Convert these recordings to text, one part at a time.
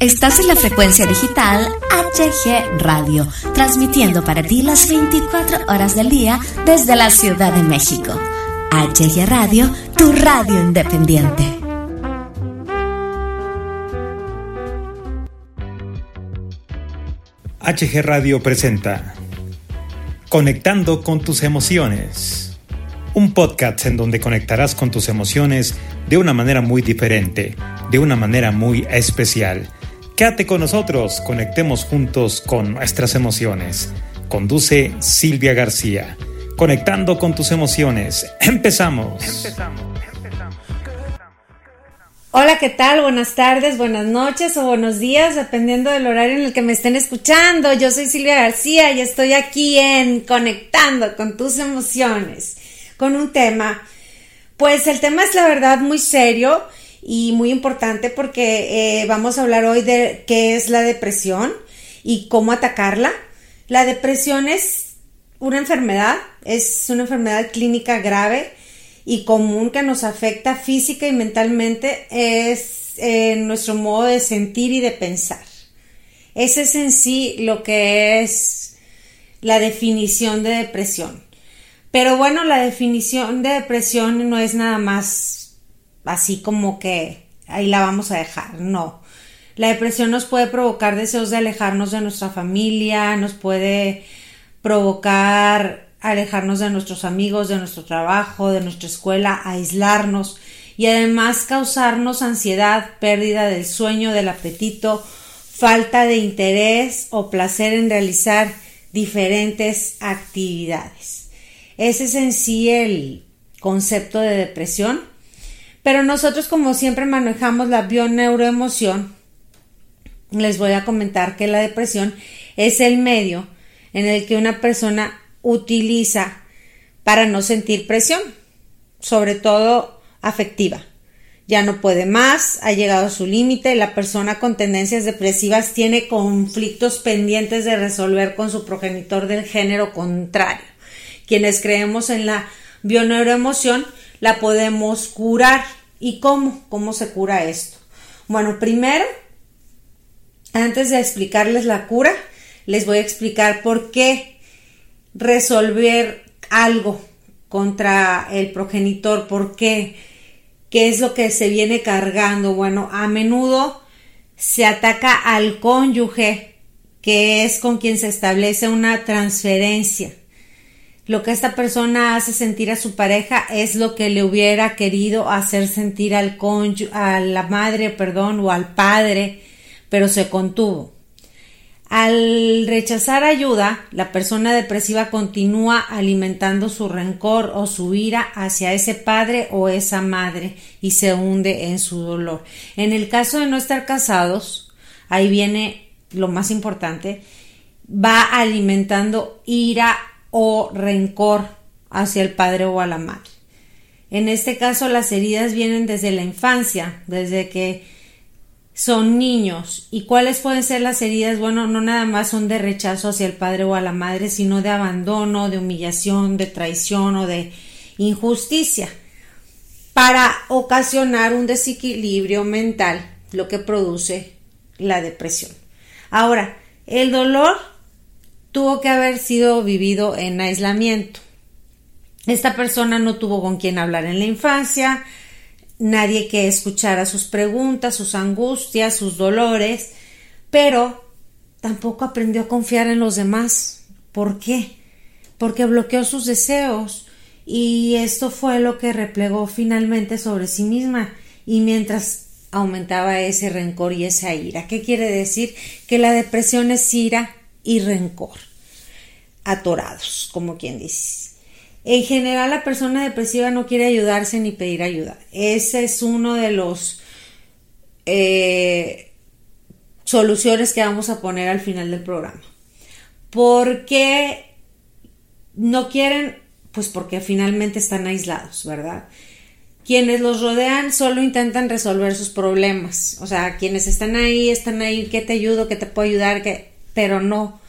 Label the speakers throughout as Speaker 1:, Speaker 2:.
Speaker 1: Estás en la frecuencia digital HG Radio, transmitiendo para ti las 24 horas del día desde la Ciudad de México. HG Radio, tu radio independiente.
Speaker 2: HG Radio presenta Conectando con tus emociones. Un podcast en donde conectarás con tus emociones de una manera muy diferente, de una manera muy especial Quédate con nosotros, conectemos juntos con nuestras emociones. Conduce Silvia García. Conectando con tus emociones. Empezamos.
Speaker 3: Hola, ¿qué tal? Buenas tardes, buenas noches o buenos días, dependiendo del horario en el que me estén escuchando. Yo soy Silvia García y estoy aquí en Conectando con tus emociones, con un tema. Pues el tema es la verdad muy serio y muy importante porque eh, vamos a hablar hoy de qué es la depresión y cómo atacarla. La depresión es una enfermedad, es una enfermedad clínica grave y común que nos afecta física y mentalmente, es eh, nuestro modo de sentir y de pensar. Ese es en sí lo que es la definición de depresión. Pero bueno, la definición de depresión no es nada más así como que ahí la vamos a dejar, no. La depresión nos puede provocar deseos de alejarnos de nuestra familia, nos puede provocar alejarnos de nuestros amigos, de nuestro trabajo, de nuestra escuela, aislarnos y además causarnos ansiedad, pérdida del sueño, del apetito, falta de interés o placer en realizar diferentes actividades. Ese es en sí el concepto de depresión. Pero nosotros como siempre manejamos la bioneuroemoción, les voy a comentar que la depresión es el medio en el que una persona utiliza para no sentir presión, sobre todo afectiva. Ya no puede más, ha llegado a su límite, la persona con tendencias depresivas tiene conflictos pendientes de resolver con su progenitor del género contrario. Quienes creemos en la bioneuroemoción la podemos curar ¿Y cómo? ¿Cómo se cura esto? Bueno, primero, antes de explicarles la cura, les voy a explicar por qué resolver algo contra el progenitor, por qué, qué es lo que se viene cargando. Bueno, a menudo se ataca al cónyuge, que es con quien se establece una transferencia lo que esta persona hace sentir a su pareja es lo que le hubiera querido hacer sentir al a la madre, perdón, o al padre, pero se contuvo. Al rechazar ayuda, la persona depresiva continúa alimentando su rencor o su ira hacia ese padre o esa madre y se hunde en su dolor. En el caso de no estar casados, ahí viene lo más importante, va alimentando ira o rencor hacia el padre o a la madre. En este caso las heridas vienen desde la infancia, desde que son niños. ¿Y cuáles pueden ser las heridas? Bueno, no nada más son de rechazo hacia el padre o a la madre, sino de abandono, de humillación, de traición o de injusticia, para ocasionar un desequilibrio mental, lo que produce la depresión. Ahora, el dolor tuvo que haber sido vivido en aislamiento. Esta persona no tuvo con quien hablar en la infancia, nadie que escuchara sus preguntas, sus angustias, sus dolores, pero tampoco aprendió a confiar en los demás. ¿Por qué? Porque bloqueó sus deseos y esto fue lo que replegó finalmente sobre sí misma y mientras aumentaba ese rencor y esa ira. ¿Qué quiere decir? Que la depresión es ira y rencor atorados, como quien dice. En general, la persona depresiva no quiere ayudarse ni pedir ayuda. Ese es uno de los eh, soluciones que vamos a poner al final del programa. ¿Por qué no quieren? Pues porque finalmente están aislados, ¿verdad? Quienes los rodean solo intentan resolver sus problemas. O sea, quienes están ahí, están ahí, ¿qué te ayudo? ¿Qué te puedo ayudar? ¿Qué? Pero no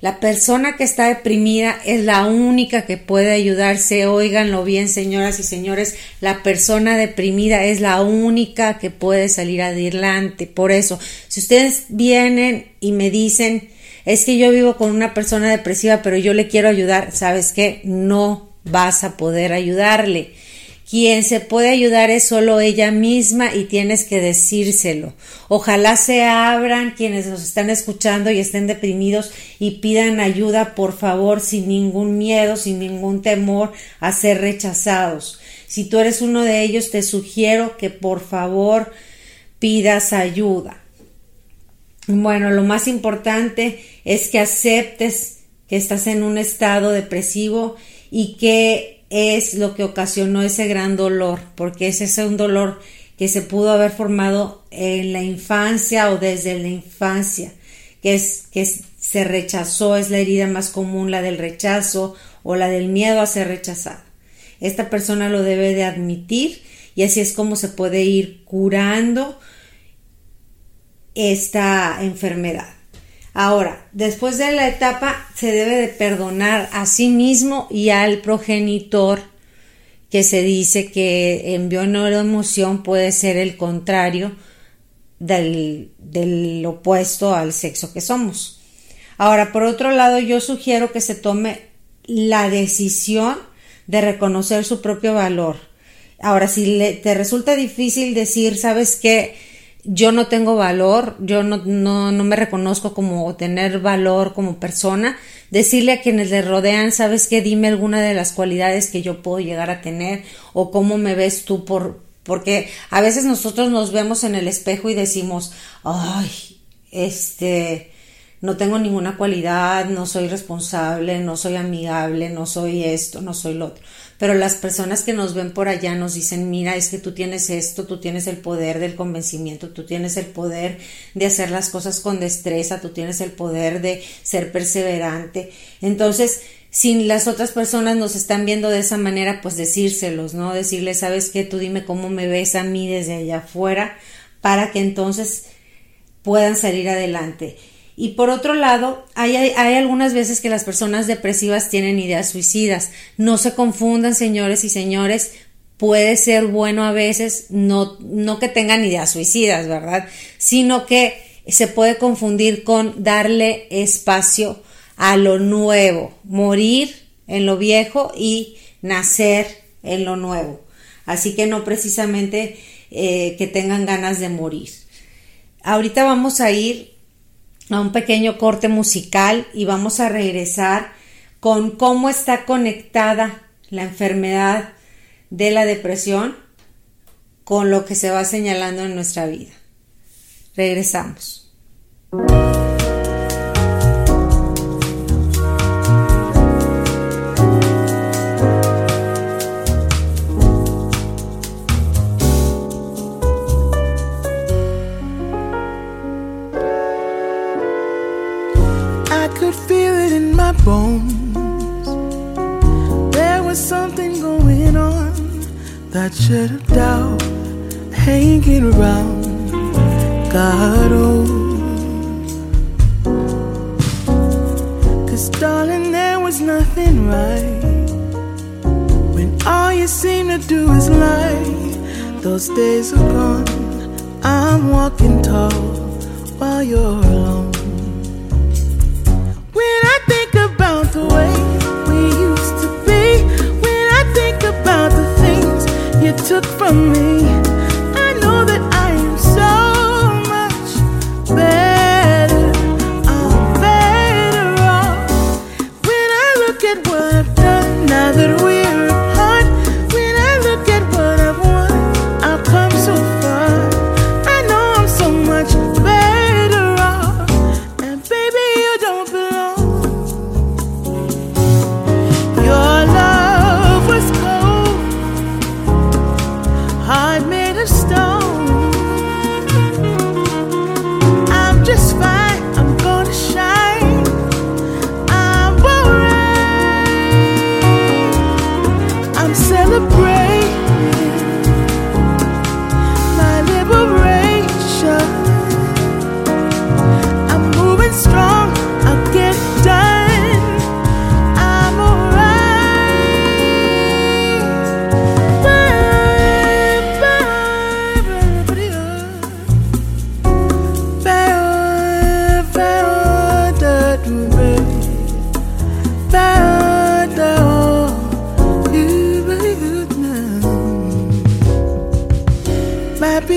Speaker 3: La persona que está deprimida es la única que puede ayudarse. Óiganlo bien, señoras y señores. La persona deprimida es la única que puede salir adelante. Por eso, si ustedes vienen y me dicen, es que yo vivo con una persona depresiva, pero yo le quiero ayudar, ¿sabes qué? No vas a poder ayudarle. Quien se puede ayudar es solo ella misma y tienes que decírselo. Ojalá se abran quienes nos están escuchando y estén deprimidos y pidan ayuda, por favor, sin ningún miedo, sin ningún temor a ser rechazados. Si tú eres uno de ellos, te sugiero que por favor pidas ayuda. Bueno, lo más importante es que aceptes que estás en un estado depresivo y que es lo que ocasionó ese gran dolor, porque ese es un dolor que se pudo haber formado en la infancia o desde la infancia, que es que se rechazó, es la herida más común, la del rechazo o la del miedo a ser rechazada. Esta persona lo debe de admitir y así es como se puede ir curando esta enfermedad. Ahora, después de la etapa se debe de perdonar a sí mismo y al progenitor que se dice que envió una emoción puede ser el contrario del, del opuesto al sexo que somos. Ahora, por otro lado, yo sugiero que se tome la decisión de reconocer su propio valor. Ahora, si te resulta difícil decir, sabes qué, yo no tengo valor, yo no, no, no me reconozco como tener valor como persona, decirle a quienes le rodean, sabes qué, dime alguna de las cualidades que yo puedo llegar a tener o cómo me ves tú por, porque a veces nosotros nos vemos en el espejo y decimos, ay, este, no tengo ninguna cualidad, no soy responsable, no soy amigable, no soy esto, no soy lo otro pero las personas que nos ven por allá nos dicen, mira, es que tú tienes esto, tú tienes el poder del convencimiento, tú tienes el poder de hacer las cosas con destreza, tú tienes el poder de ser perseverante. Entonces, si las otras personas nos están viendo de esa manera, pues decírselos, ¿no? Decirles, sabes qué, tú dime cómo me ves a mí desde allá afuera, para que entonces puedan salir adelante. Y por otro lado, hay, hay, algunas veces que las personas depresivas tienen ideas suicidas. No se confundan, señores y señores, puede ser bueno a veces, no, no que tengan ideas suicidas, ¿verdad? Sino que se puede confundir con darle espacio a lo nuevo, morir en lo viejo y nacer en lo nuevo. Así que no precisamente eh, que tengan ganas de morir. Ahorita vamos a ir a un pequeño corte musical y vamos a regresar con cómo está conectada la enfermedad de la depresión con lo que se va señalando en nuestra vida. Regresamos.
Speaker 4: That shed a doubt hanging around. God knows Cause darling there was nothing right When all you seem to do is lie. Those days are gone. I'm walking tall while you're alone me.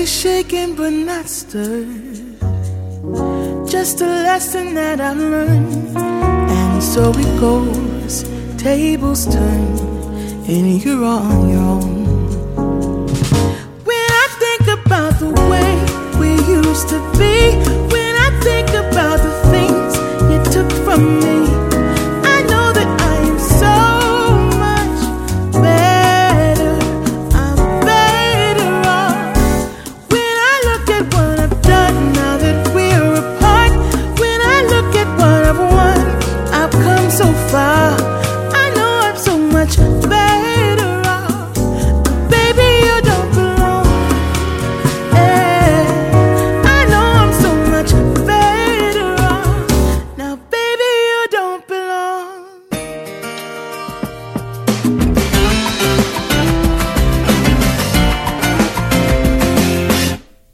Speaker 4: be shaken but not stirred. Just a lesson that I learned, and so it goes. Tables turn, and you're on your own. When I think about the way we used to be, when I think about the me,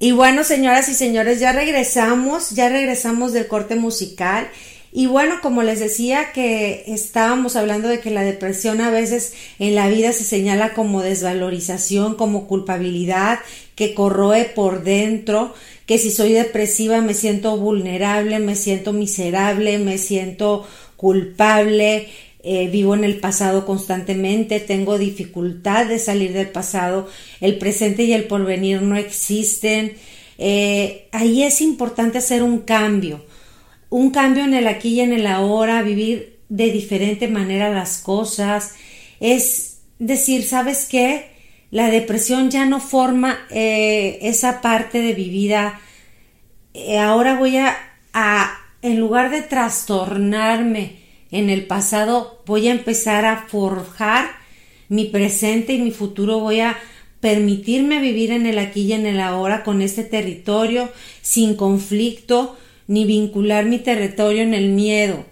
Speaker 3: Y bueno, señoras y señores, ya regresamos, ya regresamos del corte musical. Y bueno, como les decía que estábamos hablando de que la depresión a veces en la vida se señala como desvalorización, como culpabilidad, que corroe por dentro, que si soy depresiva me siento vulnerable, me siento miserable, me siento culpable, eh, vivo en el pasado constantemente, tengo dificultad de salir del pasado, el presente y el porvenir no existen. Eh, ahí es importante hacer un cambio, un cambio en el aquí y en el ahora, vivir de diferente manera las cosas, es decir, ¿sabes qué? La depresión ya no forma eh, esa parte de mi vida. Ahora voy a, a, en lugar de trastornarme, en el pasado voy a empezar a forjar mi presente y mi futuro, voy a permitirme vivir en el aquí y en el ahora con este territorio sin conflicto ni vincular mi territorio en el miedo.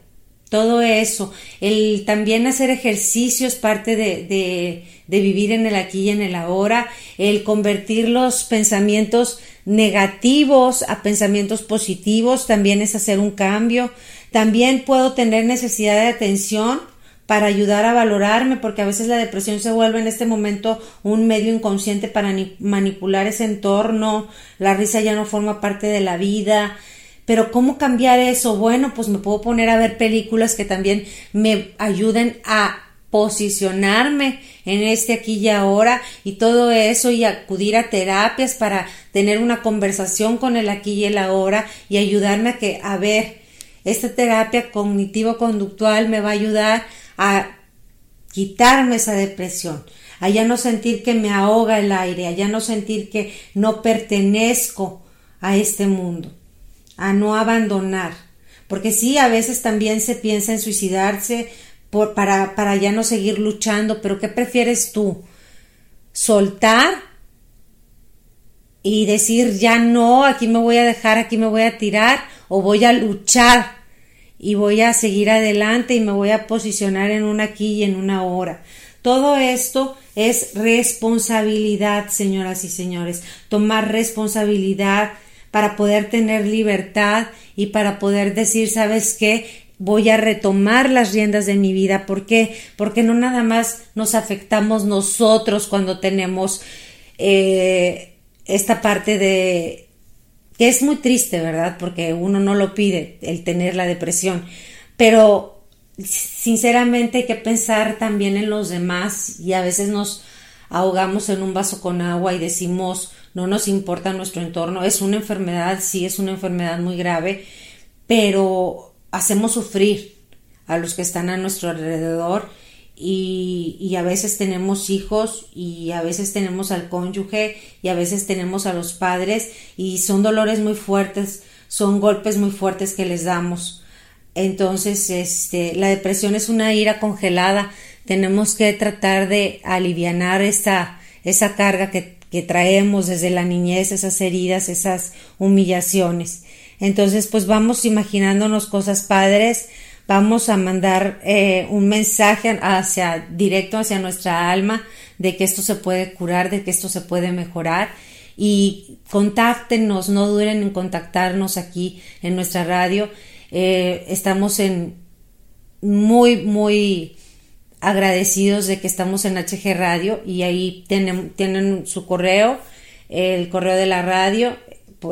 Speaker 3: Todo eso, el también hacer ejercicio es parte de, de, de vivir en el aquí y en el ahora, el convertir los pensamientos negativos a pensamientos positivos también es hacer un cambio. También puedo tener necesidad de atención para ayudar a valorarme, porque a veces la depresión se vuelve en este momento un medio inconsciente para manipular ese entorno, la risa ya no forma parte de la vida. Pero ¿cómo cambiar eso? Bueno, pues me puedo poner a ver películas que también me ayuden a posicionarme en este aquí y ahora y todo eso y acudir a terapias para tener una conversación con el aquí y el ahora y ayudarme a que a ver esta terapia cognitivo conductual me va a ayudar a quitarme esa depresión a ya no sentir que me ahoga el aire a ya no sentir que no pertenezco a este mundo a no abandonar porque sí a veces también se piensa en suicidarse por, para, para ya no seguir luchando, pero ¿qué prefieres tú? ¿Soltar y decir ya no, aquí me voy a dejar, aquí me voy a tirar, o voy a luchar y voy a seguir adelante y me voy a posicionar en una aquí y en una hora? Todo esto es responsabilidad, señoras y señores, tomar responsabilidad para poder tener libertad y para poder decir, ¿sabes qué? voy a retomar las riendas de mi vida. ¿Por qué? Porque no nada más nos afectamos nosotros cuando tenemos eh, esta parte de que es muy triste, ¿verdad? Porque uno no lo pide, el tener la depresión. Pero sinceramente hay que pensar también en los demás y a veces nos ahogamos en un vaso con agua y decimos no nos importa nuestro entorno. Es una enfermedad, sí, es una enfermedad muy grave, pero hacemos sufrir a los que están a nuestro alrededor y, a veces tenemos hijos y a veces tenemos al cónyuge y a veces tenemos a los padres y son dolores muy fuertes, son golpes muy fuertes que les damos. Entonces, este, la depresión es una ira congelada. Tenemos que tratar de aliviar esta, esa carga que, que traemos desde la niñez, esas heridas, esas humillaciones. Entonces, pues vamos imaginándonos cosas padres, vamos a mandar eh, un mensaje hacia directo hacia nuestra alma de que esto se puede curar, de que esto se puede mejorar y contáctenos, no duren en contactarnos aquí en nuestra radio. Eh, estamos en muy, muy agradecidos de que estamos en HG Radio y ahí tienen, tienen su correo el correo de la radio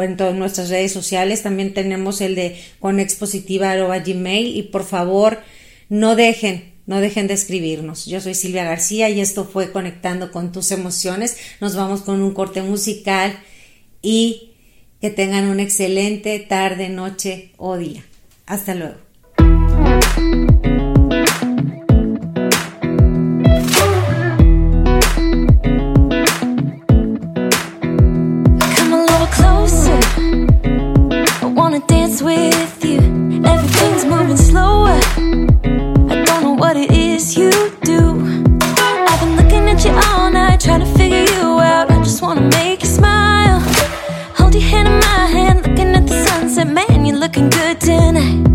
Speaker 3: en todas nuestras redes sociales. También tenemos el de conexpositiva.gmail y por favor no dejen, no dejen de escribirnos. Yo soy Silvia García y esto fue Conectando con tus emociones. Nos vamos con un corte musical y que tengan una excelente tarde, noche o día. Hasta luego. with you. Everything's moving slower.
Speaker 5: I don't know what it is you do. I've been looking at you all night, trying to figure you out. I just wanna make you smile. Hold your hand in my hand, looking at the sunset. Man, you're looking good tonight.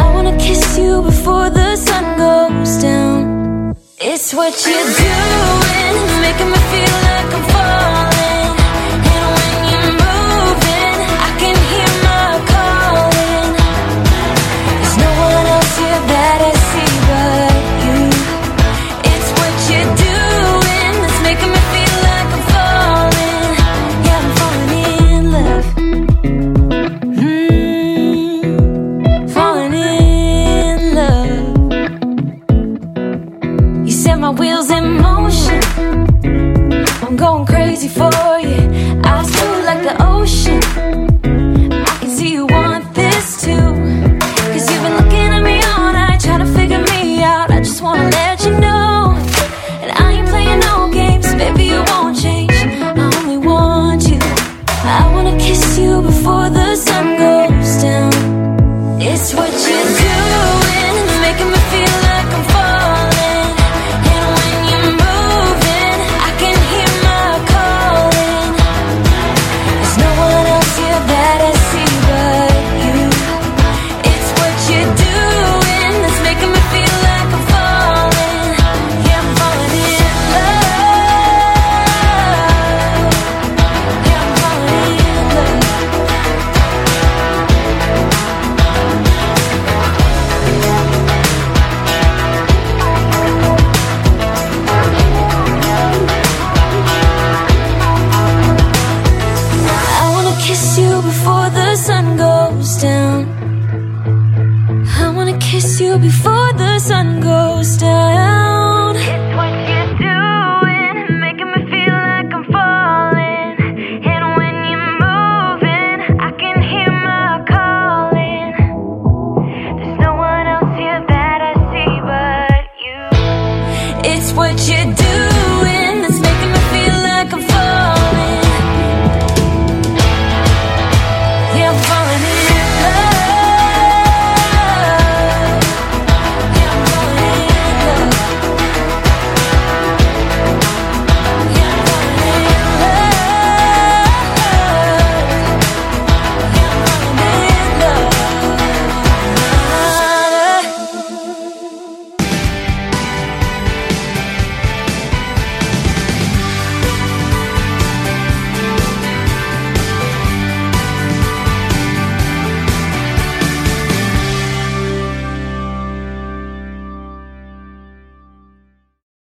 Speaker 5: I wanna kiss you before the sun goes down. It's what you're doing, making me feel.